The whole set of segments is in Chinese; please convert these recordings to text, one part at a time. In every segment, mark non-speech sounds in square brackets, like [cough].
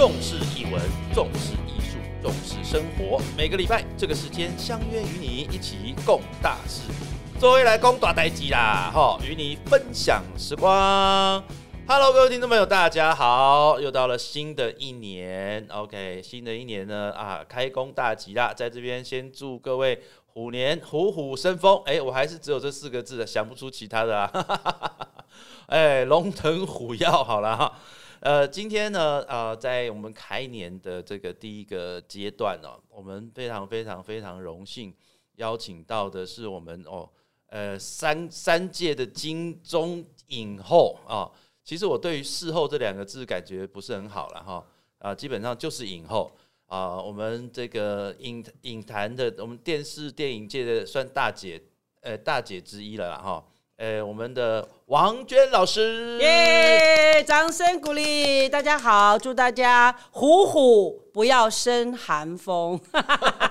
重视译文，重视艺术，重视生活。每个礼拜这个时间相约与你一起共大事。作为来攻大代机啦，哈，与你分享时光。Hello，各位听众朋友，大家好！又到了新的一年，OK，新的一年呢啊，开工大吉啦！在这边先祝各位虎年虎虎生风。哎，我还是只有这四个字的，想不出其他的啊。[laughs] 哎，龙腾虎跃，好了哈。呃，今天呢，呃，在我们开年的这个第一个阶段呢，我们非常非常非常荣幸邀请到的是我们哦，呃，三三届的金钟影后啊。其实我对于“事后”这两个字感觉不是很好了哈，啊，基本上就是影后啊。我们这个影影坛的，我们电视电影界的算大姐，呃，大姐之一了哈。呃，我们的王娟老师，耶！掌声鼓励，大家好，祝大家虎虎不要生寒风，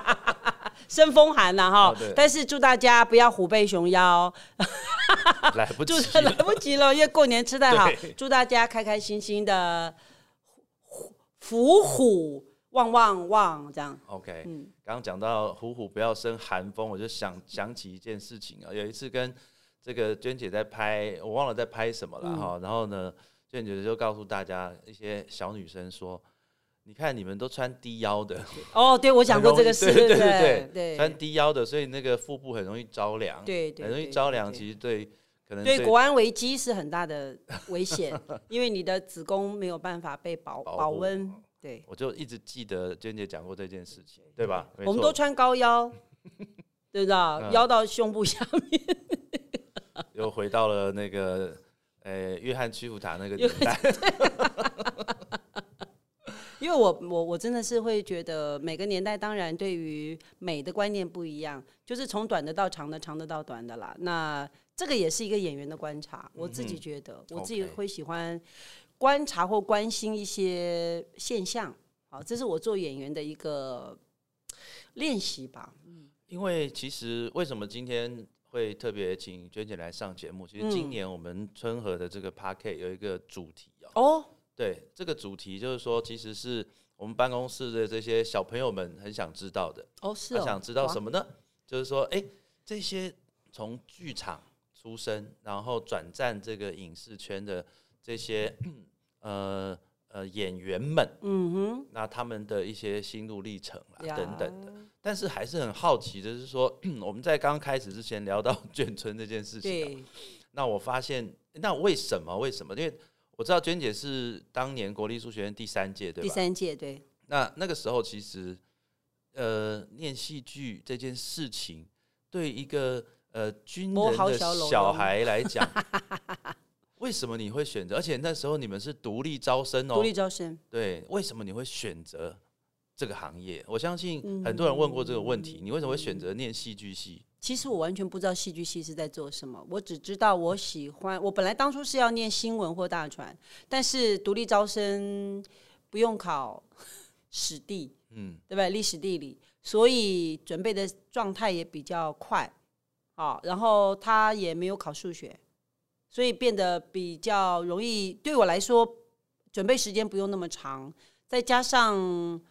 [laughs] 生风寒了哈。但是祝大家不要虎背熊腰，来不及，来不及了，因为过年吃太好。祝大家开开心心的，虎虎旺旺旺，这样。OK，嗯，刚刚讲到虎虎不要生寒风，我就想想起一件事情啊，有一次跟。这个娟姐在拍，我忘了在拍什么了哈。然后呢，娟姐就告诉大家一些小女生说：“你看你们都穿低腰的哦。”对，我讲过这个事，对对对对，穿低腰的，所以那个腹部很容易着凉，对，很容易着凉。其实对，可能对国安危机是很大的危险，[laughs] 因为你的子宫没有办法被保保温。对，我就一直记得娟姐讲过这件事情，对吧？我们都穿高腰，对不对？腰到胸部下面。又回到了那个，呃，约翰屈服塔那个年代。[laughs] 因为我我我真的是会觉得每个年代当然对于美的观念不一样，就是从短的到长的，长的到短的啦。那这个也是一个演员的观察，我自己觉得，我自己会喜欢观察或关心一些现象。好，这是我做演员的一个练习吧。嗯，因为其实为什么今天？会特别请娟姐来上节目。其实今年我们春和的这个 p a r k e t 有一个主题哦，对，这个主题就是说，其实是我们办公室的这些小朋友们很想知道的哦，是他想知道什么呢？就是说，哎，这些从剧场出身，然后转战这个影视圈的这些呃呃演员们，嗯哼，那他们的一些心路历程啊等等的。但是还是很好奇的是说，[clears throat] 我们在刚开始之前聊到 [laughs] 眷村这件事情，那我发现，那为什么？为什么？因为我知道娟姐是当年国立数学院第三届，对吧？第三届，对。那那个时候其实，呃，念戏剧这件事情，对一个呃军人的小孩来讲，[laughs] 为什么你会选择？而且那时候你们是独立招生哦，独立招生。对，为什么你会选择？这个行业，我相信很多人问过这个问题：你为什么会选择念戏剧系？其实我完全不知道戏剧系是在做什么，我只知道我喜欢。我本来当初是要念新闻或大传，但是独立招生不用考 [laughs] 史地，嗯，对不对？历史地理，所以准备的状态也比较快，啊，然后他也没有考数学，所以变得比较容易。对我来说，准备时间不用那么长，再加上。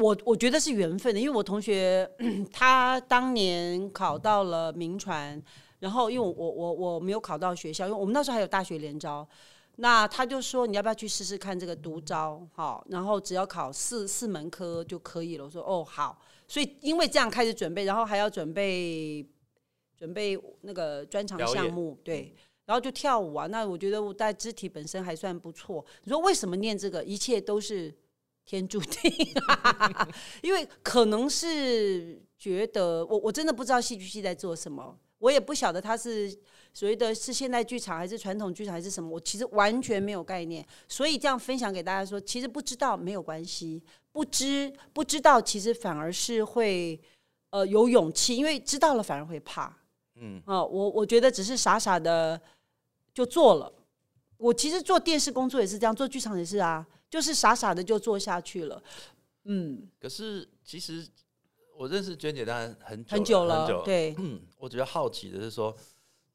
我我觉得是缘分的，因为我同学 [clears throat] 他当年考到了名传，然后因为我我我我没有考到学校，因为我们那时候还有大学联招，那他就说你要不要去试试看这个独招，好，然后只要考四四门科就可以了。我说哦好，所以因为这样开始准备，然后还要准备准备那个专场项目，对，然后就跳舞啊。那我觉得我在肢体本身还算不错。你说为什么念这个？一切都是。天注定，[laughs] 因为可能是觉得我我真的不知道戏剧系在做什么，我也不晓得他是所谓的是现代剧场还是传统剧场还是什么，我其实完全没有概念。所以这样分享给大家说，其实不知道没有关系，不知不知道其实反而是会呃有勇气，因为知道了反而会怕。嗯啊，我我觉得只是傻傻的就做了。我其实做电视工作也是这样，做剧场也是啊。就是傻傻的就做下去了，嗯。可是其实我认识娟姐当然很很久了，对。嗯，[clears throat] 我觉得好奇的是说，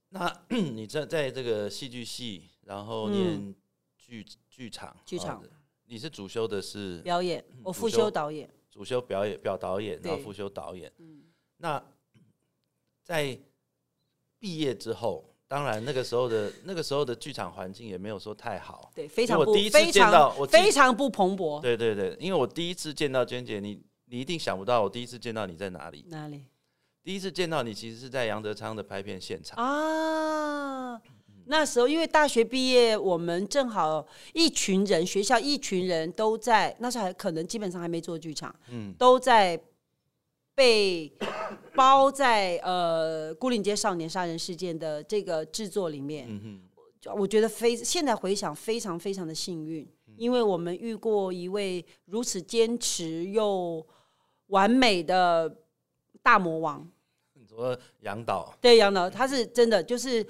那 [clears throat] 你在在这个戏剧系，然后念剧剧场，剧场，你是主修的是表演，我副修修导演。主修表演表导演，然后对副修导演。嗯那在毕业之后，当然那个时候的那个时候的剧场环境也没有说太好。对，非常不我第一次见到常我非常不蓬勃。对对对，因为我第一次见到娟姐，你你一定想不到我第一次见到你在哪里。哪里第一次见到你其实是在杨德昌的拍片现场。啊？那时候因为大学毕业，我们正好一群人，学校一群人都在，那时候还可能基本上还没做剧场，嗯都在被包在呃《孤岭街少年杀人事件》的这个制作里面。嗯我觉得非现在回想非常非常的幸运，因为我们遇过一位如此坚持又完美的大魔王。你说杨导，对，杨导他是真的就是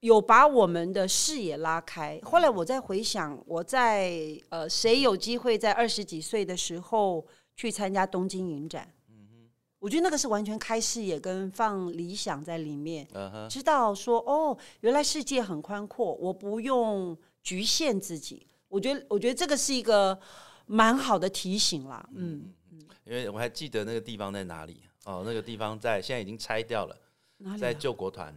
有把我们的视野拉开。后来我在回想，我在呃谁有机会在二十几岁的时候去参加东京影展，我觉得那个是完全开视野跟放理想在里面。知道说哦，原来世界很宽阔，我不用局限自己。我觉得，我觉得这个是一个蛮好的提醒啦。嗯，因为我还记得那个地方在哪里哦，那个地方在现在已经拆掉了，在？救国团，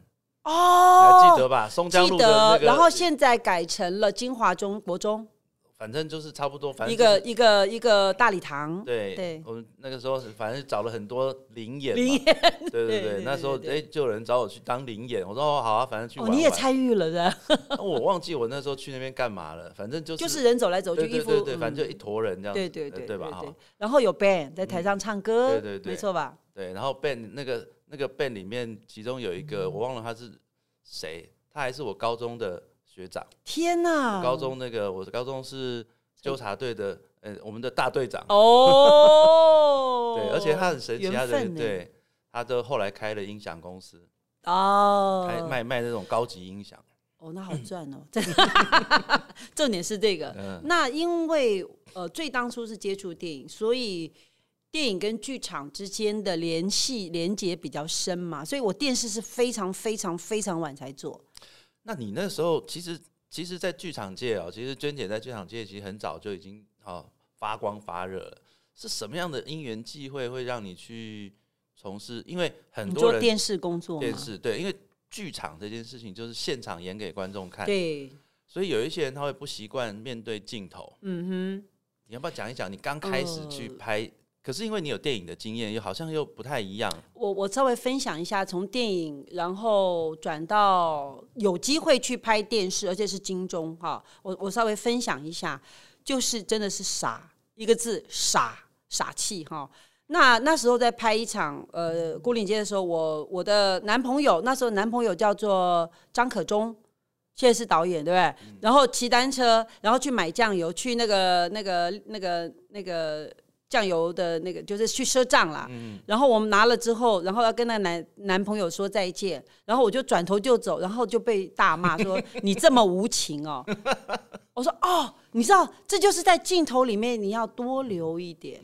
哦，还记得吧？松江记路的那得，个，然后现在改成了金华中国中，反正就是差不多，反正一就是个一个一个大礼堂。对对。我们那个时候是反正找了很多灵演嘛，灵对对对 [laughs] 对对，那时候对哎就有人找我去当灵演，我说哦好啊，反正去哦，玩玩。你也参与了的，[laughs] 那我忘记我那时候去那边干嘛了，反正就是就是人走来走去，衣服对对对反正就一坨人这样，对对对呃对吧？哈对，然后有 band 在台上唱歌，对对对。没错吧？对，然后 band 那个那个 band 里面，其中有一个我忘了他是谁，他还是我高中的学长，天哪！高中那个我高中是纠察队的，呃，我们的大队长，哦，[laughs] 对，而且他很神奇，他的对，他都后来开了音响公司，哦，开卖卖那种高级音响，哦，那好赚哦！这 [laughs] 重点是这个。嗯那因为呃，最当初是接触电影，所以电影跟剧场之间的联系连接比较深嘛，所以我电视是非常非常非常晚才做。那你那时候其实其实，在剧场界哦，其实娟姐在剧场界其实很早就已经哦发光发热了。是什么样的因缘际会会让你去从事？因为很多人做电视工作吗？电视对，因为剧场这件事情就是现场演给观众看，对，所以有一些人他会不习惯面对镜头。嗯哼你要不要讲一讲你刚开始去呃拍？可是因为你有电影的经验，又好像又不太一样。我我稍微分享一下，从电影然后转到有机会去拍电视，而且是金钟哈。我我稍微分享一下，就是真的是傻一个字傻傻气哈。那那时候在拍一场呃孤岭街的时候，我我的男朋友那时候男朋友叫做张可忠，现在是导演对不对？然后骑单车，然后去买酱油，去那个那个那个那个酱油的那个就是去赊账啦。然后我们拿了之后，然后要跟那男男朋友说再见，然后我就转头就走，然后就被大骂说你这么无情哦。[laughs] 我说哦，你知道这就是在镜头里面你要多留一点。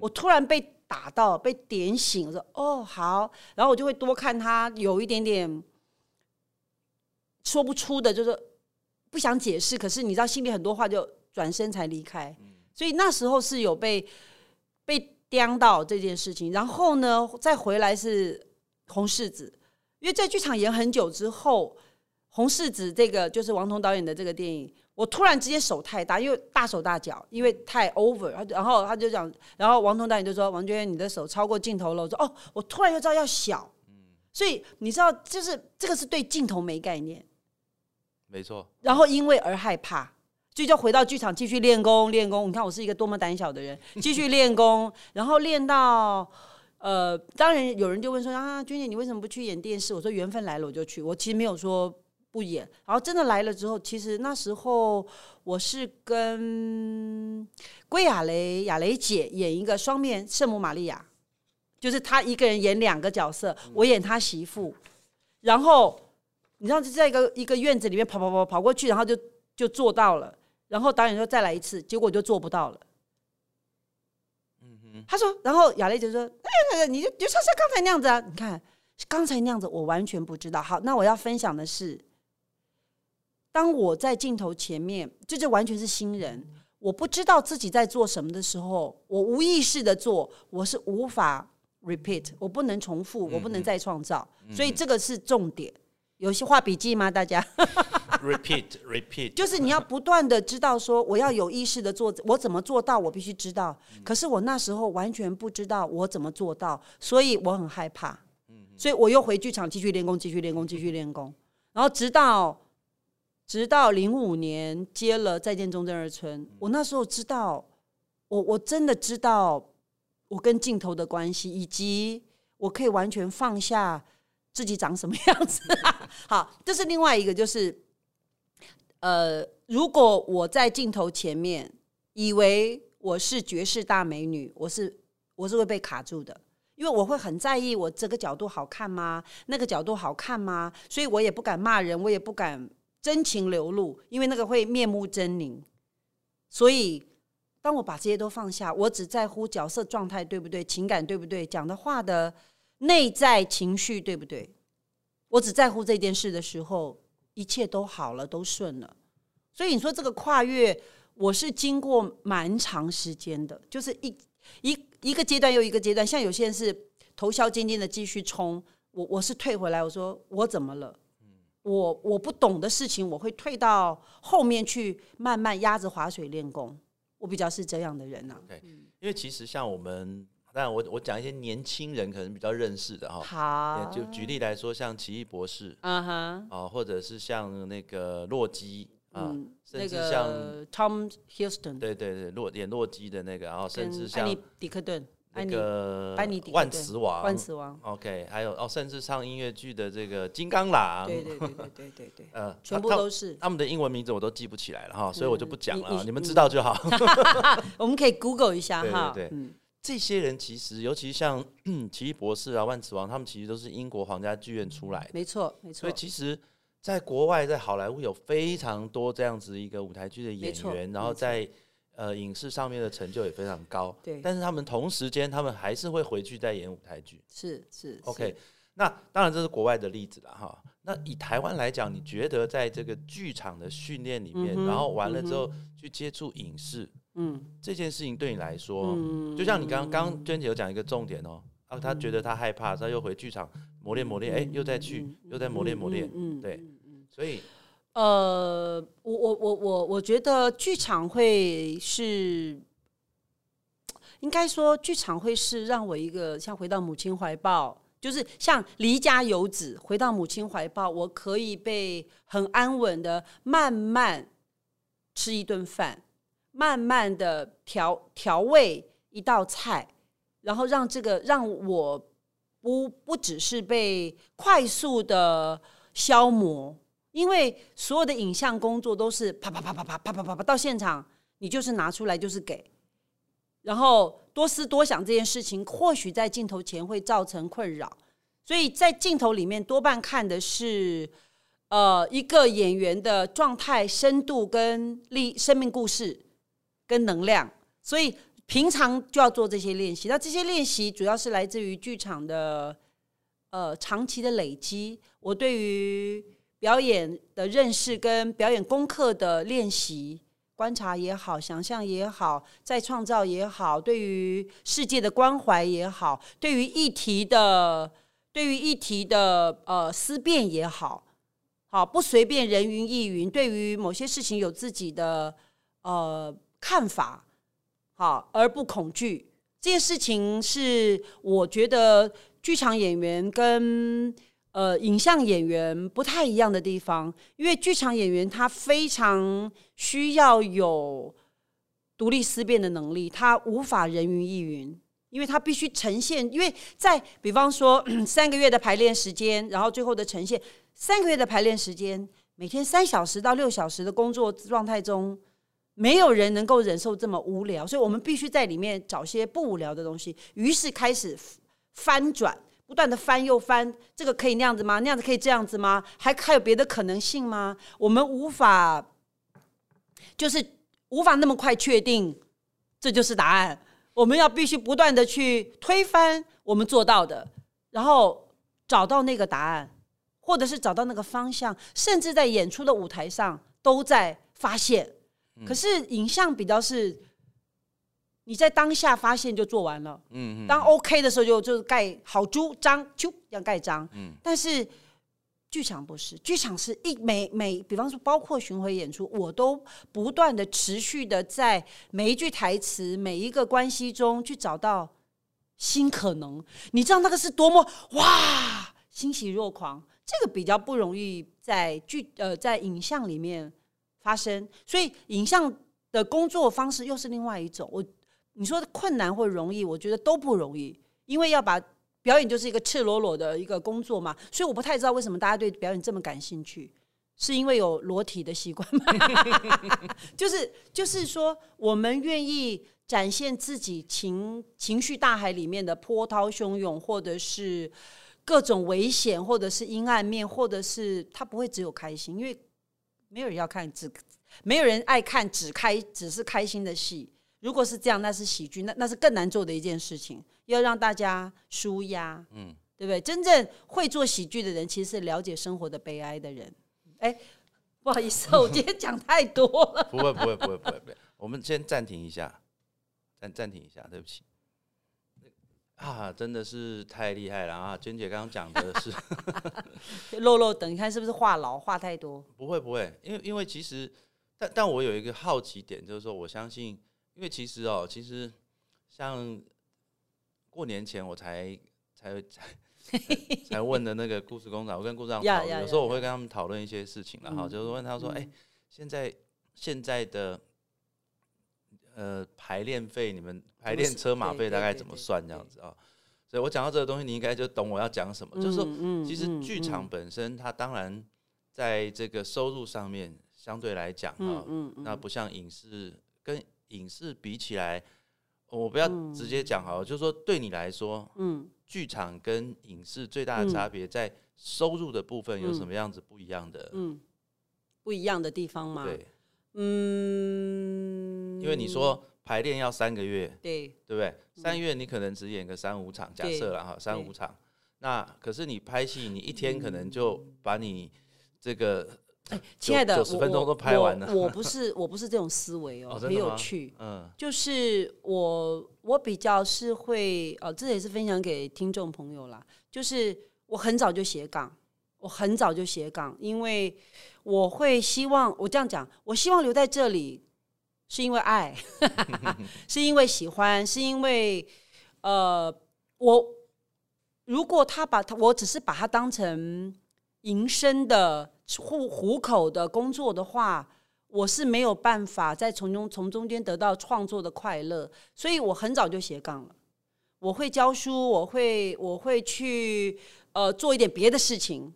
我突然被打到，被点醒，我说哦好，然后我就会多看他有一点点说不出的，就是不想解释，可是你知道心里很多话就转身才离开，所以那时候是有被到这件事情，然后呢再回来是红柿子，因为在剧场演很久之后，红柿子这个就是王彤导演的这个电影。我突然之间手太大，因为大手大脚，因为太 over，他然后他就讲，然后王彤导演就说：“王娟，你的手超过镜头了。”我说：“哦，我突然又知道要小。”所以你知道，就是这个是对镜头没概念，没错，然后因为而害怕，所以就回到剧场继续练功练功。你看我是一个多么胆小的人，[laughs] 继续练功，然后练到呃，当然有人就问说啊，君姐你为什么不去演电视？我说缘分来了我就去，我其实没有说不演。然后真的来了之后，其实那时候我是跟归亚蕾亚蕾姐演一个双面圣母玛利亚，就是她一个人演两个角色，我演她媳妇，然后。你知道，就在一个一个院子里面跑跑跑跑过去，然后就就做到了。然后导演说再来一次，结果就做不到了。嗯他说，然后亚蕾就说：“哎，那个你就就像像刚才那样子啊，你看刚才那样子，我完全不知道。好，那我要分享的是，当我在镜头前面，这就完全是新人。我不知道自己在做什么的时候，我无意识的做，我是无法 repeat，我不能重复，我不能再创造，所以这个是重点。有些画笔记吗？大家 repeat repeat，就是你要不断的知道说，我要有意识的做，我怎么做到？我必须知道。可是我那时候完全不知道我怎么做到，所以我很害怕。所以我又回剧场继续练功，继续练功，继续练功，然后直到直到零五年接了《再见中正二村》，我那时候知道，我我真的知道我跟镜头的关系，以及我可以完全放下自己长什么样子。[laughs] 好，这是另外一个，就是呃，如果我在镜头前面以为我是绝世大美女，我是我是会被卡住的。因为我会很在意我这个角度好看吗？那个角度好看吗？所以我也不敢骂人，我也不敢真情流露，因为那个会面目狰狞。所以，当我把这些都放下，我只在乎角色状态对不对，情感对不对，讲的话的内在情绪对不对，我只在乎这件事的时候，一切都好了，都顺了。所以你说这个跨越，我是经过蛮长时间的，就是一。一一个阶段又一个阶段，像有些人是头削尖尖的继续冲，我我是退回来，我说我怎么了？我我不懂的事情，我会退到后面去慢慢压着划水练功。我比较是这样的人呐。对，因为其实像我们，但我我讲一些年轻人可能比较认识的哈。好，就举例来说，像奇异博士，嗯哼，啊，或者是像那个洛基。嗯，甚至像 Tom Houston，对对对，洛演洛基的那个，然后甚至像迪克顿，那个万磁王，万磁王，OK，还有哦，甚至唱音乐剧的这个金刚狼，对对对对对对对，呃，全部都是。他们的英文名字我都记不起来了哈，所以我就不讲了，你们知道就好。[laughs] 我们可以 Google 一下哈，对对，这些人其实，尤其像 [clears throat] 奇异博士啊、万磁王，他们其实都是英国皇家剧院出来的，没错没错，所以其实。在国外，在好莱坞有非常多这样子一个舞台剧的演员，然后在呃影视上面的成就也非常高。对，但是他们同时间，他们还是会回去再演舞台剧。是是，OK。那当然这是国外的例子了哈。那以台湾来讲，你觉得在这个剧场的训练里面，然后完了之后去接触影视，嗯，这件事情对你来说，就像你刚刚娟姐有讲一个重点哦，啊，他觉得他害怕，他又回剧场磨练磨练，哎，又再去，又在磨练磨练，嗯，对。所以，呃，我我我我我觉得剧场会是，应该说剧场会是让我一个像回到母亲怀抱，就是像离家游子回到母亲怀抱，我可以被很安稳的慢慢吃一顿饭，慢慢的调调味一道菜，然后让这个让我不不只是被快速的消磨。因为所有的影像工作都是啪啪啪啪啪啪啪啪啪到现场，你就是拿出来就是给，然后多思多想这件事情，或许在镜头前会造成困扰，所以在镜头里面多半看的是，呃，一个演员的状态、深度跟力、生命故事跟能量，所以平常就要做这些练习。那这些练习主要是来自于剧场的，呃，长期的累积。我对于表演的认识跟表演功课的练习、观察也好，想象也好，再创造也好，对于世界的关怀也好，对于议题的对于议题的呃思辨也好，好不随便人云亦云，对于某些事情有自己的呃看法，好而不恐惧，这件事情是我觉得剧场演员跟。呃，影像演员不太一样的地方，因为剧场演员他非常需要有独立思辨的能力，他无法人云亦云，因为他必须呈现。因为在比方说三个月的排练时间，然后最后的呈现，三个月的排练时间，每天三小时到六小时的工作状态中，没有人能够忍受这么无聊，所以我们必须在里面找些不无聊的东西，于是开始翻转。不断的翻又翻，这个可以那样子吗？那样子可以这样子吗？还还有别的可能性吗？我们无法，就是无法那么快确定这就是答案。我们要必须不断的去推翻我们做到的，然后找到那个答案，或者是找到那个方向，甚至在演出的舞台上都在发现。可是影像比较是你在当下发现就做完了，嗯嗯，当 OK 的时候就就盖好朱章，就要盖章。嗯。但是剧场不是，剧场是一每每，比方说包括巡回演出，我都不断的持续的在每一句台词、每一个关系中去找到新可能。你知道那个是多么哇欣喜若狂，这个比较不容易在剧呃在影像里面发生，所以影像的工作方式又是另外一种。我你说的困难或容易，我觉得都不容易，因为要把表演就是一个赤裸裸的一个工作嘛，所以我不太知道为什么大家对表演这么感兴趣，是因为有裸体的习惯吗？[laughs] 就是就是说，我们愿意展现自己情情绪大海里面的波涛汹涌，或者是各种危险，或者是阴暗面，或者是他不会只有开心，因为没有人要看只没有人爱看只开只是开心的戏。如果是这样，那是喜剧，那那是更难做的一件事情，要让大家舒压，嗯，对不对？真正会做喜剧的人，其实是了解生活的悲哀的人。哎，不好意思，我今天讲太多了。[laughs] 不会不会不会不会不会，我们先暂停一下，暂暂停一下，对不起。啊，真的是太厉害了啊！娟姐刚刚讲的是 [laughs] 肉肉等，你看是不是话痨，话太多？不会不会，因为因为其实，但但我有一个好奇点，就是说，我相信，因为其实哦，其实像过年前我才才才 [laughs] 才问的那个故事工厂，我跟故事工厂讨论，呀呀有时候我会跟他们讨论一些事情然后嗯就是问他说，嗯哎、现在现在的呃排练费，你们排练车马费大概怎么算这样子啊？所以我讲到这个东西，你应该就懂我要讲什么，就是说。嗯其实剧场，本身，它当然在这个收入上面相对来讲啊，嗯嗯嗯，那不像影视跟影视比起来，我不要直接讲好了，就是说对你来说，嗯，剧场跟影视最大的差别在收入的部分有什么样子不一样的？嗯，不一样的地方吗。对，嗯，因为你说排练要三个月，对，对不对？三月你可能只演个三五场，假设了哈，三五场。那可是你拍戏，你一天可能就把你这个哎亲爱的，九十分钟我都拍完了。我我不是 [laughs] 我不是这种思维哦，很有趣。嗯就是我我比较是会呃，这也是分享给听众朋友啦。就是我很早就写稿，我很早就写稿，因为我会希望我这样讲，我希望留在这里，是因为爱，[laughs] 是因为喜欢，是因为呃，我如果他把他，我只是把它当成营生的户糊口的工作的话，我是没有办法在从中从中间得到创作的快乐，所以我很早就斜杠了。我会教书，我会我会去呃做一点别的事情，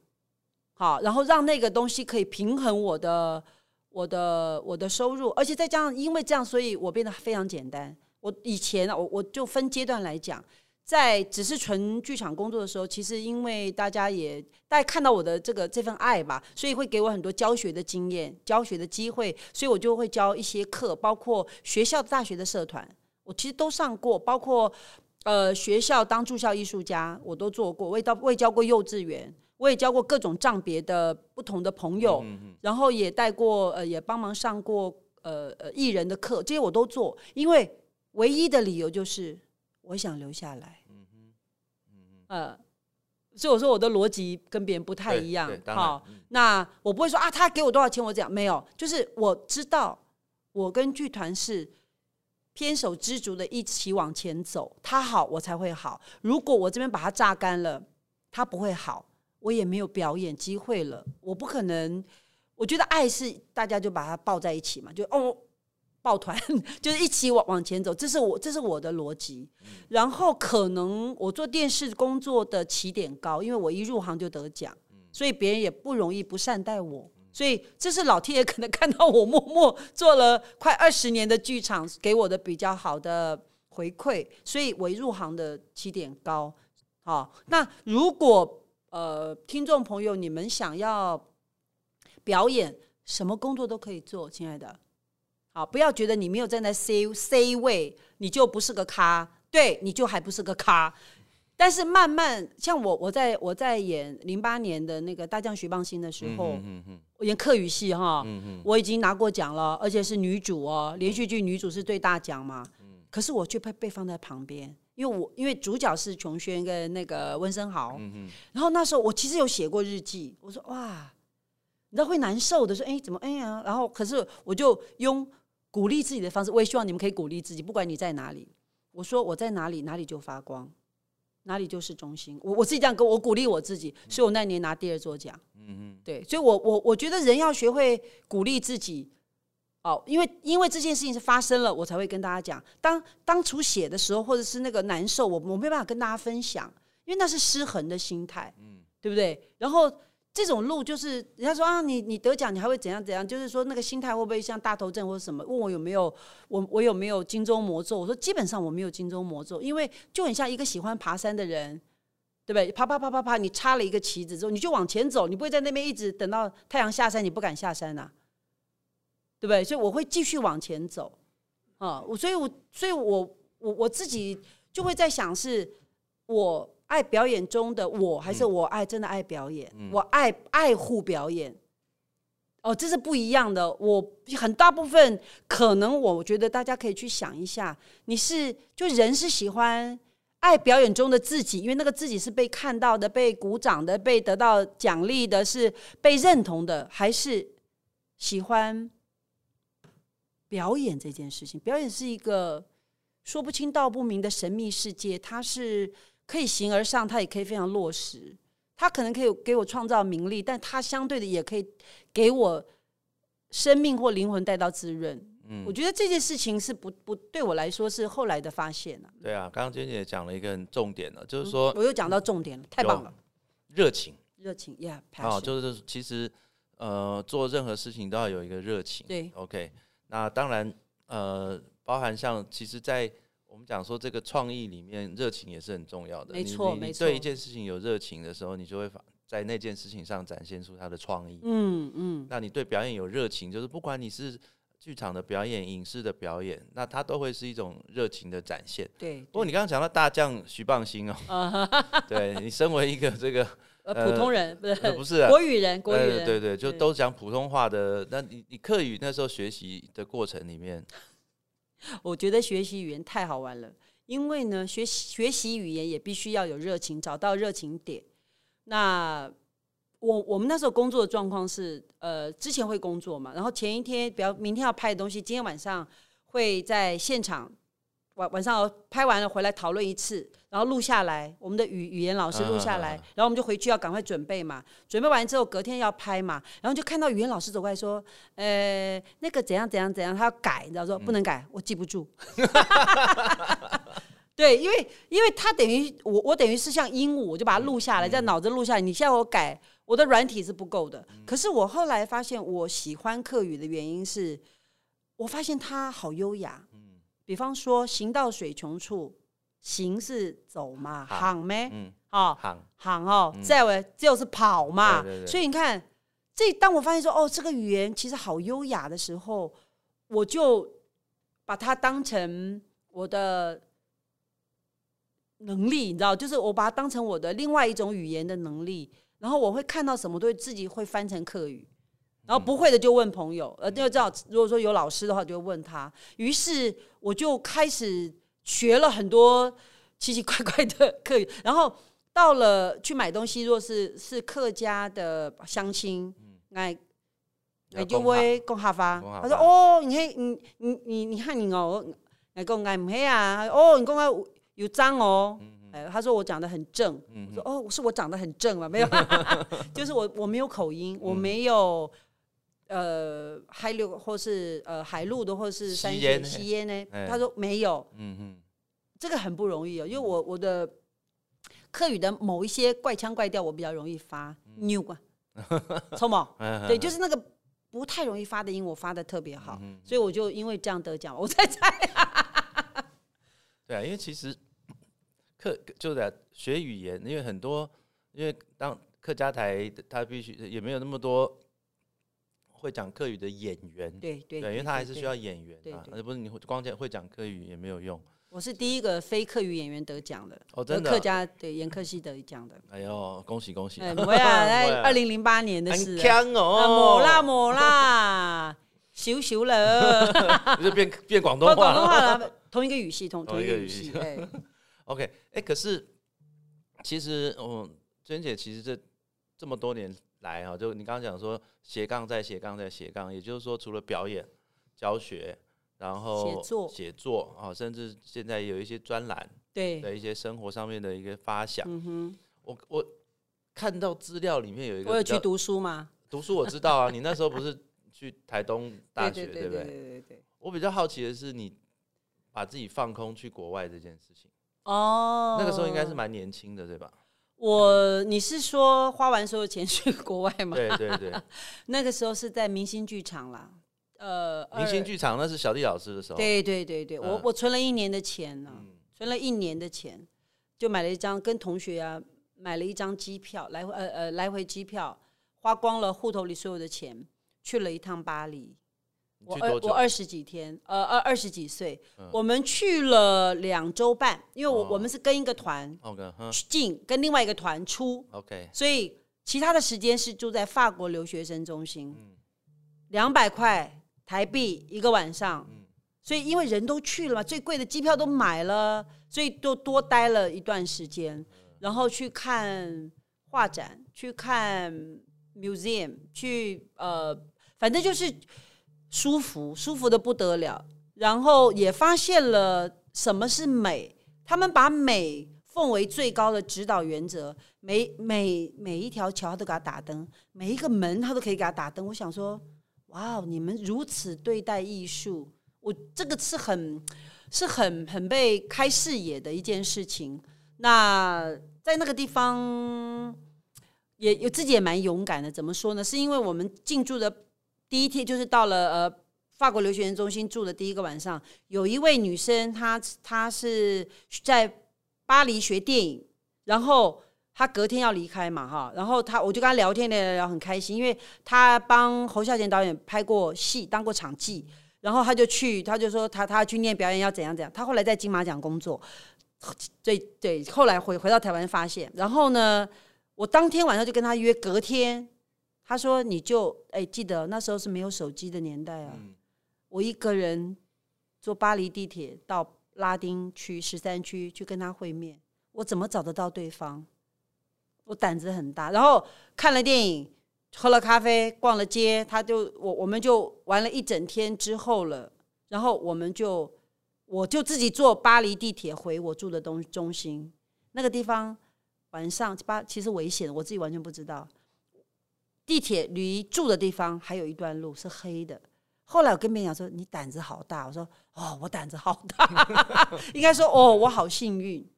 好，然后让那个东西可以平衡我的我的我的收入，而且再加上因为这样，所以我变得非常简单。我以前啊，我我就分阶段来讲，在只是纯剧场工作的时候，其实因为大家也大家看到我的这个这份爱吧，所以会给我很多教学的经验、教学的机会，所以我就会教一些课，包括学校、大学的社团，我其实都上过，包括呃学校当住校艺术家，我都做过，我也到我也教过幼稚园。我也交过各种账别的不同的朋友，然后也带过呃，也帮忙上过呃呃艺人的课，这些我都做。因为唯一的理由就是我想留下来。嗯嗯嗯呃，所以我说我的逻辑跟别人不太一样好嗯，那我不会说啊，他给我多少钱我这样没有，就是我知道我跟剧团是偏手知足的一起往前走，他好我才会好。如果我这边把它榨干了，他不会好，我也没有表演机会了。我不可能，我觉得爱是大家就把它抱在一起嘛，就哦。抱团 [laughs] 就是一起往往前走，这是我这是我的逻辑。然后可能我做电视工作的起点高，因为我一入行就得奖，所以别人也不容易不善待我。所以这是老天爷可能看到我默默做了快二十年的剧场，给我的比较好的回馈，所以我一入行的起点高。好，那如果呃听众朋友你们想要表演，什么工作都可以做，亲爱的。好，不要觉得你没有站在 C C 位，你就不是个咖，对，你就还不是个咖。但是慢慢，像我，我在我在演零八年的那个大将徐邦兴的时候，我演客语戏哈，我已经拿过奖了，而且是女主哦，连续剧女主是最大奖嘛。可是我却被被放在旁边，因为我因为主角是琼轩跟那个温升豪，然后那时候我其实有写过日记，我说哇，你知道会难受的，说哎怎么哎呀，然后可是我就用鼓励自己的方式，我也希望你们可以鼓励自己，不管你在哪里，我说我在哪里，哪里就发光。哪里就是中心，我我自己这样跟我鼓励我自己，所以我那年拿第二座奖。嗯嗯，对，所以我我我觉得人要学会鼓励自己，哦，因为因为这件事情是发生了，我才会跟大家讲。当当初写的时候，或者是那个难受，我我没办法跟大家分享，因为那是失衡的心态，嗯，对不对？然后。这种路就是人家说啊，你你得奖，你还会怎样怎样？就是说那个心态会不会像大头症或者什么？问我有没有我我有没有金钟魔咒？我说基本上我没有金钟魔咒，因为就很像一个喜欢爬山的人，对不对？啪啪啪啪啪，你插了一个旗子之后，你就往前走，你不会在那边一直等到太阳下山，你不敢下山呐，对不对？所以我会继续往前走啊，我所以我所以我我我自己就会在想是我。爱表演中的我，还是我爱真的爱表演？我爱爱护表演。哦，这是不一样的。我很大部分可能，我觉得大家可以去想一下：你是就人是喜欢爱表演中的自己，因为那个自己是被看到的、被鼓掌的、被得到奖励的、是被认同的，还是喜欢表演这件事情？表演是一个说不清道不明的神秘世界，它是。可以形而上，它也可以非常落实。它可能可以给我创造名利，但它相对的也可以给我生命或灵魂带到滋润。嗯，我觉得这件事情是不不对我来说是后来的发现了。对啊，刚刚娟姐讲了一个很重点了，就是说我又讲到重点了，太棒了，热情，热情，Yeah，哦，就是其实呃做任何事情都要有一个热情。对，OK，那当然呃包含像其实，在我们讲说这个创意里面，热情也是很重要的。没错，没错。对一件事情有热情的时候，你就会在那件事情上展现出他的创意。嗯嗯。那你对表演有热情，就是不管你是剧场的表演、影视的表演，那它都会是一种热情的展现。对。不过你刚刚讲到大将徐棒星哦，[laughs] 对你身为一个这个呃普通人，不是不是国语人，国语人，对对，就都讲普通话的。那你你课语那时候学习的过程里面。[laughs] 我觉得学习语言太好玩了，因为呢，学习学习语言也必须要有热情，找到热情点。那我我们那时候工作的状况是，呃，之前会工作嘛，然后前一天，比如明天要拍的东西，今天晚上会在现场。晚晚上拍完了回来讨论一次，然后录下来，我们的语语言老师录下来，然后我们就回去要赶快准备嘛。准备完之后隔天要拍嘛，然后就看到语言老师走过来说：“呃，那个怎样怎样怎样，他要改，你知道说不能改，我记不住。[laughs] ”对，因为因为他等于我我等于是像鹦鹉，我就把它录下来，在脑子录下来。你叫我改，我的软体是不够的。可是我后来发现，我喜欢课语的原因是，我发现它好优雅。比方说，行到水穷处，行是走嘛，行咩？嗯，哦，行行哦，再为就是跑嘛。所以你看，这当我发现说，哦，这个语言其实好优雅的时候，我就把它当成我的能力，你知道，就是我把它当成我的另外一种语言的能力。然后我会看到什么，都会自己会翻成客语。然后不会的就问朋友，呃，就知道如果说有老师的话，就问他。于是我就开始学了很多奇奇怪怪的课语。[laughs] 然后到了去买东西，若是是客家的乡亲，哎，哎就会讲哈发。他说：“哦，你看，你你你你看你哦，哎讲哎唔黑啊，哦，你讲啊有脏哦。”哎，他说我讲的很正。我说：“哦，是我长得很正吗？没有，[laughs] 就是我我没有口音，我没有。”呃，海流或是呃海陆的，或是山水吸烟呢？他说没有，嗯嗯，这个很不容易哦，因为我我的客语的某一些怪腔怪调，我比较容易发 new 啊，[laughs] 错毛？对，就是那个不太容易发的音，我发的特别好，所以我就因为这样得奖，我 [laughs] 在猜。对啊，因为其实 [coughs] 客就在学语言，因为很多，因为当客家台，他必须也没有那么多。会讲客语的演员，对对，因为他还是需要演员啊，而不是你光讲会讲客语也没有用。我是第一个非客语演员得奖的，哦，真的客家对严客系得奖的。哎呦，恭喜恭喜！哎，我呀，[laughs] 在二零零八年的事，很强哦，抹啦抹啦，[laughs] 羞羞了，[laughs] 就变变广东话，广东话了，同一个语系，同同一个语系。哎，OK，哎，可是其实，嗯，娟姐，其实这这么多年来啊，就你刚刚讲说斜杠在斜杠在斜杠，也就是说，除了表演、教学。然后写作写作啊，甚至现在有一些专栏，对的一些生活上面的一个发想。嗯哼，我我看到资料里面有一个，我有去读书吗？[laughs] 读书我知道啊，你那时候不是去台东大学对不对？对对对。我比较好奇的是，你把自己放空去国外这件事情。哦，那个时候应该是蛮年轻的，对吧？我你是说花完所有钱去国外吗？对对对，[laughs] 那个时候是在明星剧场啦。呃，明星剧场那是小弟老师的时候。对对对对，我我存了一年的钱呢，存了一年的钱，就买了一张跟同学啊买了一张机票来回呃呃来回机票，花光了户头里所有的钱，去了一趟巴黎。我二我二十几天，呃二二十几岁，我们去了两周半，因为我我们是跟一个团进，跟另外一个团出，OK，所以其他的时间是住在法国留学生中心，两百块。台币一个晚上，所以因为人都去了嘛，最贵的机票都买了，所以都多待了一段时间，然后去看画展，去看 museum，去呃，反正就是舒服，舒服的不得了。然后也发现了什么是美，他们把美奉为最高的指导原则，每每每一条桥都给他打灯，每一个门他都可以给他打灯。我想说。哇，你们如此对待艺术，我这个是很是很很被开视野的一件事情。那在那个地方，也有自己也蛮勇敢的。怎么说呢？是因为我们进驻的第一天，就是到了呃法国留学生中心住的第一个晚上，有一位女生，她她是在巴黎学电影，然后。她隔天要离开嘛，哈，然后她我就跟她聊天聊聊，很开心，因为她帮侯孝贤导演拍过戏，当过场记，然后她就去，她就说他他去念表演要怎样怎样。她后来在金马奖工作，对对，后来回回到台湾发现，然后呢，我当天晚上就跟他约隔天，他说你就哎记得那时候是没有手机的年代啊，我一个人坐巴黎地铁到拉丁区十三区去跟他会面，我怎么找得到对方？我胆子很大，然后看了电影，喝了咖啡，逛了街，他就我我们就玩了一整天之后了，然后我们就我就自己坐巴黎地铁回我住的东中心那个地方，晚上巴其实危险，我自己完全不知道。地铁离住的地方还有一段路是黑的。后来我跟别人讲说：“你胆子好大。”我说：“哦，我胆子好大。[laughs] ”应该说：“哦，我好幸运。”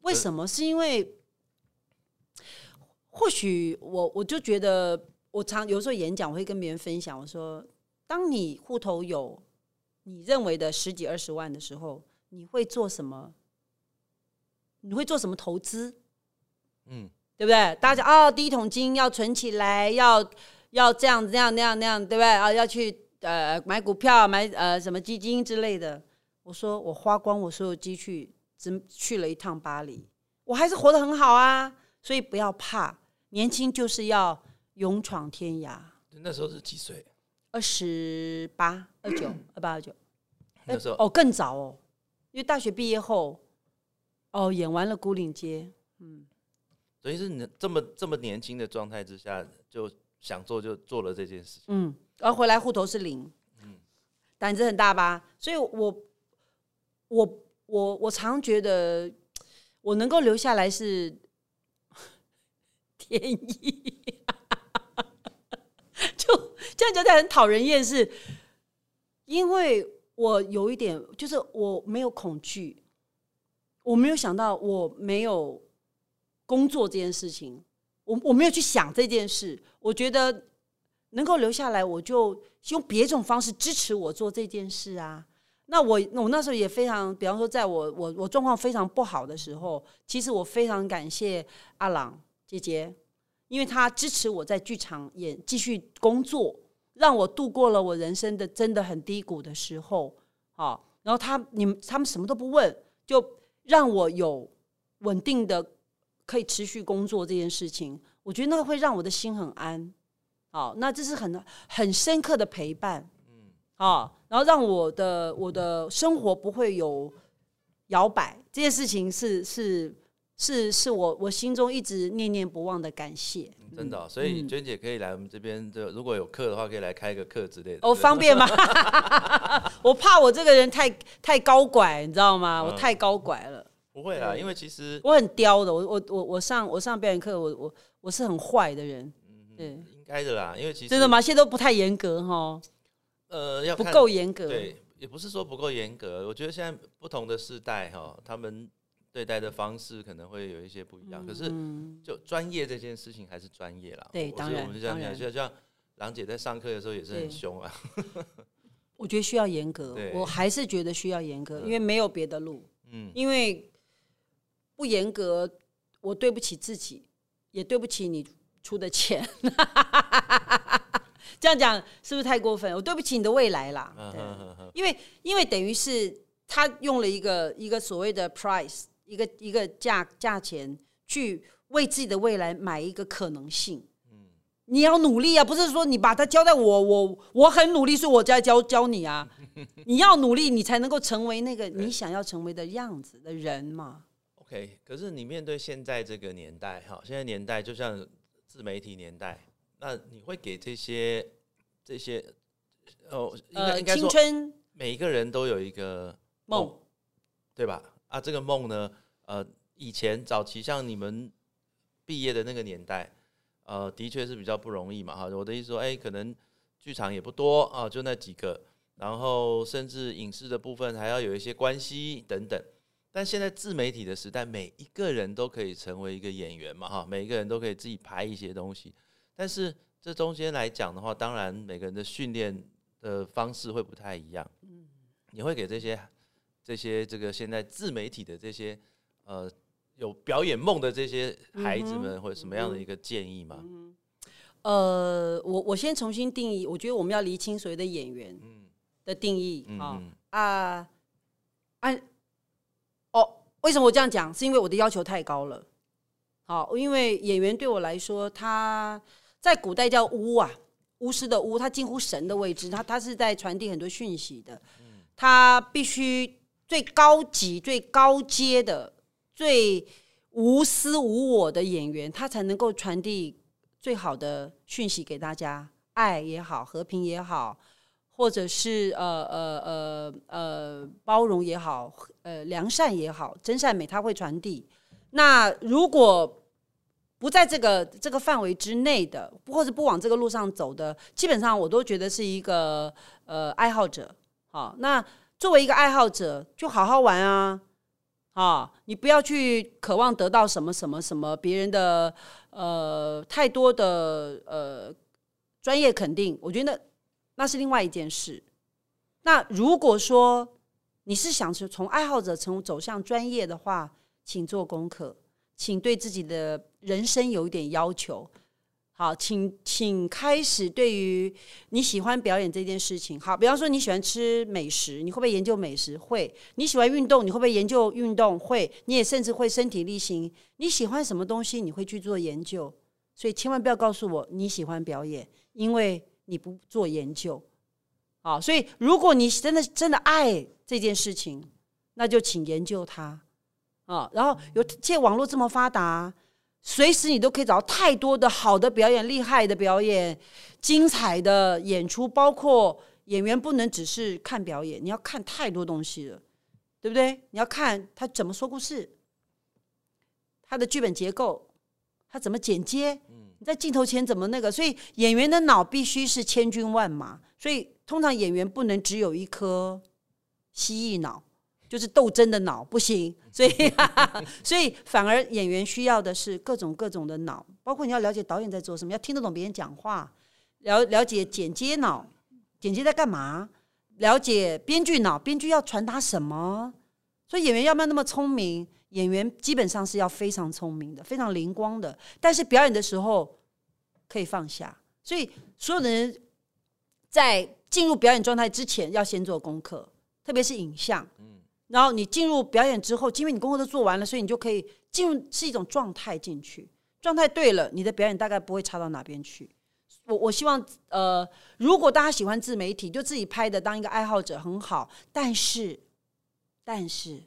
为什么？是因为。或许我我就觉得，我常有时候演讲，我会跟别人分享，我说，当你户头有你认为的十几二十万的时候，你会做什么？你会做什么投资？嗯，对不对？大家哦，第一桶金要存起来，要要这样这样那样那样，对不对？啊，要去呃买股票，买呃什么基金之类的。我说我花光我所有积蓄，只去了一趟巴黎，我还是活得很好啊，所以不要怕。年轻就是要勇闯天涯。那时候是几岁？二十八、二九、[coughs] 二八、二九。那时候哦，更早哦，因为大学毕业后，哦，演完了《孤岭街》。嗯，等于是你这么这么年轻的状态之下，就想做就做了这件事情。嗯，然后回来户头是零。嗯，胆子很大吧？所以我我我我常觉得我能够留下来是。[laughs] 天意，就这样觉得很讨人厌，是因为我有一点，就是我没有恐惧，我没有想到我没有工作这件事情，我我没有去想这件事，我觉得能够留下来，我就用别种方式支持我做这件事啊。那我我那时候也非常，比方说，在我我我状况非常不好的时候，其实我非常感谢阿朗。姐姐，因为她支持我在剧场演继续工作，让我度过了我人生的真的很低谷的时候。好，然后他你们他们什么都不问，就让我有稳定的可以持续工作这件事情，我觉得那个会让我的心很安。好，那这是很很深刻的陪伴。嗯，好，然后让我的我的生活不会有摇摆，这件事情是是。是是我我心中一直念念不忘的感谢，真的，所以娟姐可以来我们这边，就如果有课的话，可以来开个课之类的。哦，方便吗？[laughs] 我怕我这个人太太高拐，你知道吗？我太高拐了。不会啦，因为其实我很刁的，我我我我上我上表演课，我我我是很坏的人。对，应该的啦，因为其实真的吗？现在都不太严格哈。呃，要不够严格。对，也不是说不够严格，我觉得现在不同的世代哈，他们。对待的方式可能会有一些不一样，可是就专业这件事情还是专业啦。对，当然，我们这样讲，就像郎姐在上课的时候也是很凶啊。我觉得需要严格，我还是觉得需要严格，因为没有别的路。嗯，因为不严格，我对不起自己，也对不起你出的钱。[laughs] 这样讲是不是太过分？我对不起你的未来啦。因为因为等于是他用了一个一个所谓的 price。一个一个价价钱去为自己的未来买一个可能性，嗯，你要努力啊，不是说你把它交在我，我我很努力，是我在教教你啊，[laughs] 你要努力，你才能够成为那个你想要成为的样子的人嘛。OK，可是你面对现在这个年代，哈，现在年代就像自媒体年代，那你会给这些这些哦，应该应该说，每一个人都有一个梦，对吧？啊，这个梦呢，呃，以前早期像你们毕业的那个年代，呃，的确是比较不容易嘛，哈。我的意思说，哎，可能剧场也不多啊，就那几个，然后甚至影视的部分还要有一些关系等等。但现在自媒体的时代，每一个人都可以成为一个演员嘛，哈，每一个人都可以自己拍一些东西。但是这中间来讲的话，当然每个人的训练的方式会不太一样。嗯，你会给这些。这些这个现在自媒体的这些呃有表演梦的这些孩子们，或者什么样的一个建议吗？呃，我我先重新定义，我觉得我们要厘清所谓的演员的定义啊啊啊！哦，为什么我这样讲？是因为我的要求太高了。好，因为演员对我来说，他在古代叫巫啊，巫师的巫，他近乎神的位置，他他是在传递很多讯息的，他必须。最高级、最高阶的、最无私无我的演员，他才能够传递最好的讯息给大家，爱也好，和平也好，或者是呃呃呃呃包容也好，呃良善也好，真善美它会传递。那如果不在这个这个范围之内的，或者不往这个路上走的，基本上我都觉得是一个呃爱好者。好，那。作为一个爱好者，就好好玩啊！啊，你不要去渴望得到什么什么什么别人的呃太多的呃专业肯定，我觉得那是另外一件事。那如果说你是想从从爱好者从走向专业的话，请做功课，请对自己的人生有一点要求。好，请请开始对于你喜欢表演这件事情。好，比方说你喜欢吃美食，你会不会研究美食？会。你喜欢运动，你会不会研究运动？会。你也甚至会身体力行。你喜欢什么东西，你会去做研究。所以千万不要告诉我你喜欢表演，因为你不做研究。啊，所以如果你真的真的爱这件事情，那就请研究它。啊，然后有现在网络这么发达。随时你都可以找到太多的好的表演、厉害的表演、精彩的演出，包括演员不能只是看表演，你要看太多东西了，对不对？你要看他怎么说故事，他的剧本结构，他怎么剪接，你在镜头前怎么那个，所以演员的脑必须是千军万马，所以通常演员不能只有一颗蜥蜴脑。就是斗争的脑不行，[laughs] 所以 [laughs] 所以反而演员需要的是各种各种的脑，包括你要了解导演在做什么，要听得懂别人讲话，了了解剪接脑，剪接在干嘛，了解编剧脑，编剧要传达什么。所以演员要不要那么聪明？演员基本上是要非常聪明的，非常灵光的。但是表演的时候可以放下。所以所有的人在进入表演状态之前，要先做功课，特别是影像。然后你进入表演之后，因为你功课都做完了，所以你就可以进入是一种状态进去。状态对了，你的表演大概不会差到哪边去。我我希望，呃，如果大家喜欢自媒体，就自己拍的当一个爱好者很好。但是，但是，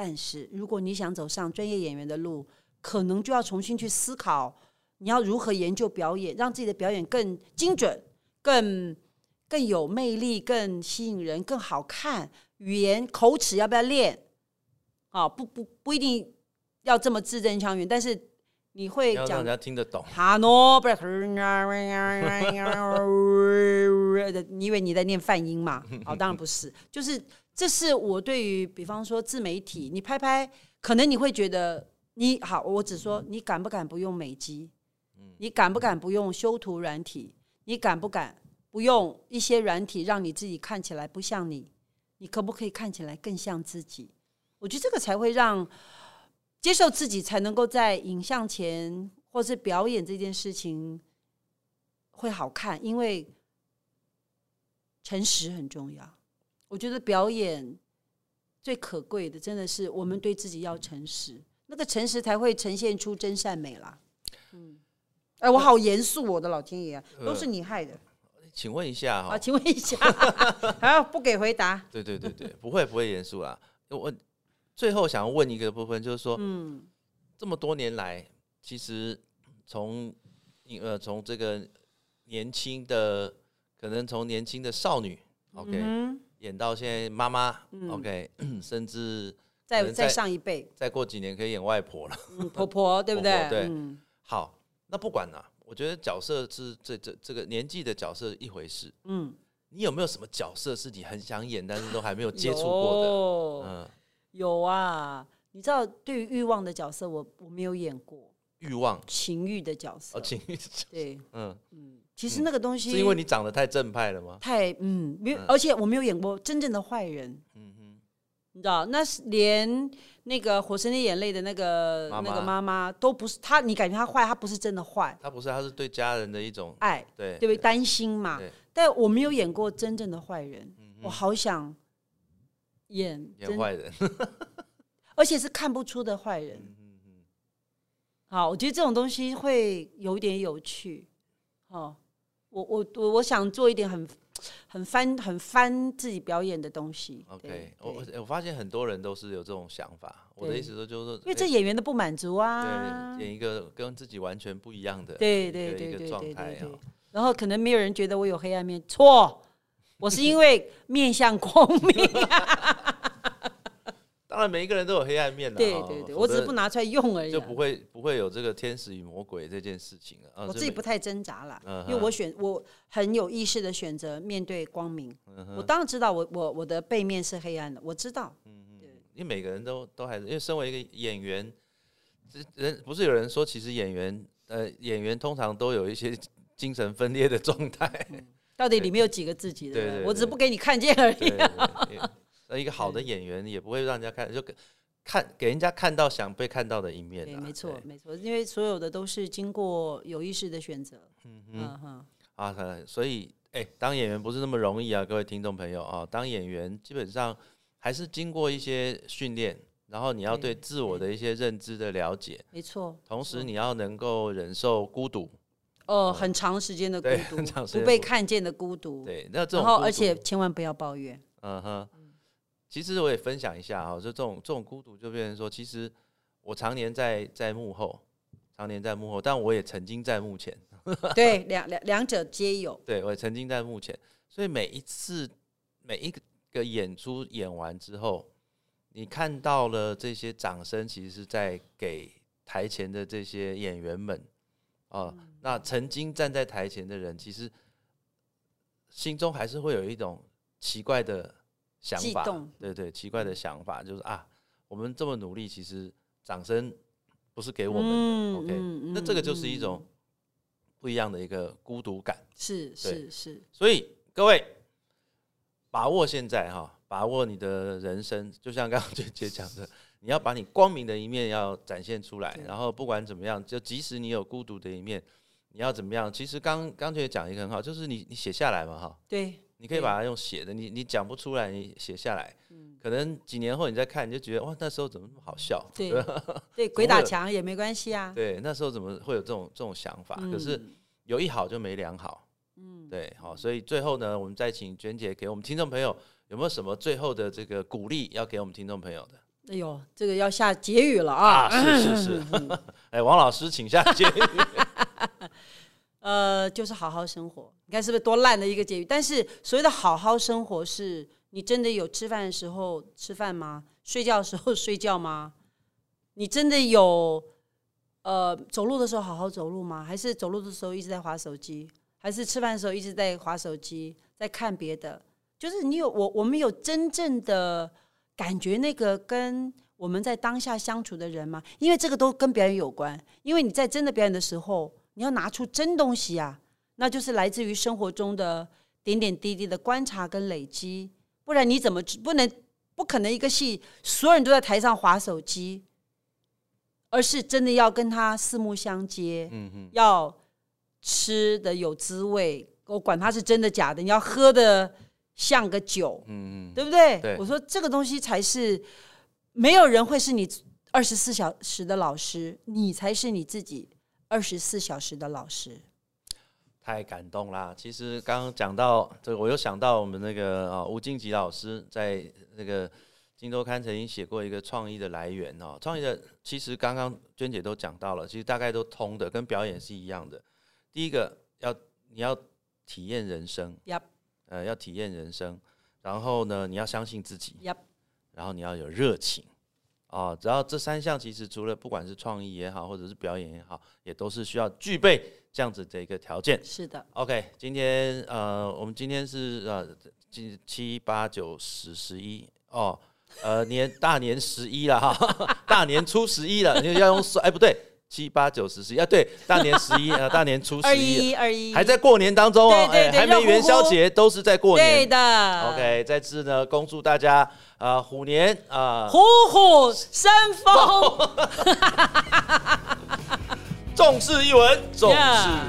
但是，如果你想走上专业演员的路，可能就要重新去思考，你要如何研究表演，让自己的表演更精准、更更有魅力、更吸引人、更好看。语言口齿要不要练？啊，不不不一定要这么字正腔圆，但是。你会讲人家听得懂？哈诺，不是？你以为你在念泛音嘛？哦，当然不是。就是这是我对于，比方说自媒体，你拍拍，可能你会觉得你好。我只说你敢不敢不用美肌？你敢不敢不用修图软体？你敢不敢不用一些软体，让你自己看起来不像你？你可不可以看起来更像自己？我觉得这个才会让。接受自己，才能够在影像前或是表演这件事情会好看，因为诚实很重要。我觉得表演最可贵的，真的是我们对自己要诚实，那个诚实才会呈现出真善美啦。嗯，哎，我好严肃，我的老天爷，都是你害的。请问一下哈，请问一下，[laughs] 好，不给回答。对对对对，不会不会严肃啦，我。最后想要问一个部分，就是说，嗯，这么多年来，其实从呃从这个年轻的，可能从年轻的少女，OK，演到现在妈妈，OK，[clears throat] 甚至再再上一辈，再过几年可以演外婆了，婆婆对不对？[laughs] 对，好，那不管了，我觉得角色是这这这个年纪的角色一回事，嗯，你有没有什么角色是你很想演，但是都还没有接触过的？嗯。有啊，你知道，对于欲望的角色，我我没有演过欲望情欲的角色。哦，情欲对，嗯嗯，其实那个东西是因为你长得太正派了吗？太嗯，没有，而且我没有演过真正的坏人。嗯哼，你知道，那是连那个《火神的眼泪》的那个那个妈妈都不是她，你感觉她坏，她不是真的坏，她不是，她是对家人的一种爱，对，对不对？担心嘛。但我没有演过真正的坏人，我好想。演演坏人，[laughs] 而且是看不出的坏人。好，我觉得这种东西会有点有趣。哦，我我我我想做一点很很翻很翻自己表演的东西。OK，我我发现很多人都是有这种想法。我的意思说，就是因为这演员的不满足啊，对演一个跟自己完全不一样的，对对对对对对。然后可能没有人觉得我有黑暗面，错。我是因为面向光明，[laughs] 当然每一个人都有黑暗面的，对对对，我只是不拿出来用而已，就不会不会有这个天使与魔鬼这件事情了。我自己不太挣扎了，因为我选我很有意识的选择面对光明。我当然知道我我我的背面是黑暗的，我知道。嗯嗯，因为每个人都都还是因为身为一个演员，人不是有人说，其实演员呃演员通常都有一些精神分裂的状态。到底里面有几个自己的？我只是不给你看见而已。那一个好的演员也不会让人家看，就看给人家看到想被看到的一面。对，没错，没错，因为所有的都是经过有意识的选择。嗯嗯哼。啊，所以哎，当演员不是那么容易啊，各位听众朋友啊，当演员基本上还是经过一些训练，然后你要对自我的一些认知的了解。没错。同时你要能够忍受孤独。哦，很长时间的孤独，不被看见的孤独。对，那这种，然后而且千万不要抱怨。嗯哼，其实我也分享一下哈，就这种这种孤独，就变成说，其实我常年在在幕后，常年在幕后，但我也曾经在幕前。[laughs] 对，两两两者皆有。对，我也曾经在幕前，所以每一次每一个演出演完之后，你看到了这些掌声，其实是在给台前的这些演员们。啊，那曾经站在台前的人，其实心中还是会有一种奇怪的想法，对对，奇怪的想法就是啊，我们这么努力，其实掌声不是给我们的，OK，那这个就是一种不一样的一个孤独感，是是是，所以各位把握现在哈，把握你的人生，就像刚刚 [laughs] 姐姐讲的。你要把你光明的一面要展现出来，然后不管怎么样，就即使你有孤独的一面，你要怎么样？其实刚刚姐讲一个很好，就是你你写下来嘛，哈。对你可以把它用写的，你你讲不出来，你写下来，可能几年后你再看，你就觉得哇，那时候怎么那么好笑？对 [laughs] 对，鬼打墙也没关系啊。对，那时候怎么会有这种这种想法？可是有一好就没两好。嗯，对，好，所以最后呢，我们再请娟姐给我们听众朋友有没有什么最后的这个鼓励要给我们听众朋友的？哎呦，这个要下结语了啊！是是是，[laughs] [laughs] 哎，王老师，请下结语。呃，就是好好生活。你看是不是多烂的一个结语？但是所谓的好好生活，是你真的有吃饭的时候吃饭吗？睡觉的时候睡觉吗？[laughs] 你真的有呃走路的时候好好走路吗？还是走路的时候一直在划手机？还是吃饭的时候一直在划手机，在看别的？就是你有我，我们有真正的感觉那个跟我们在当下相处的人吗？因为这个都跟表演有关。因为你在真的表演的时候。你要拿出真东西啊，那就是来自于生活中的点点滴滴的观察跟累积，不然你怎么不能不可能一个戏所有人都在台上划手机，而是真的要跟他四目相接，嗯嗯，要吃的有滋味，我管他是真的假的，你要喝的像个酒，嗯嗯，对不对？我说这个东西才是没有人会是你二十四小时的老师，你才是你自己。二十四小时的老师，太感动啦！其实刚刚讲到这个，我又想到我们那个啊吴敬吉老师在那个《金周刊》曾经写过一个创意的来源哦。创意的其实刚刚娟姐都讲到了，其实大概都通的，跟表演是一样的。第一个要你要体验人生，Yep，呃，要体验人生。然后呢，你要相信自己，Yep，然后你要有热情。哦，只要这三项，其实除了不管是创意也好，或者是表演也好，也都是需要具备这样子的一个条件。是的。OK，今天呃，我们今天是呃，今七八九十十一哦，呃年大年十一了哈，[laughs] 大年初十一了，你要用算，哎不对。七八九十十一啊，对，大年十一啊，大年初十一，二一，还在过年当中哦，哎，还没元宵节，都是在过年。对的。OK，再次呢，恭祝大家啊，虎年啊，虎虎生风。[laughs] 重视译文，重视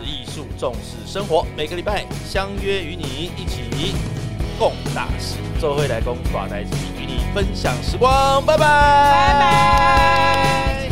艺术，重视生活。每个礼拜相约与你一起共大事，做会来共大代际，与你分享时光。拜拜，拜拜。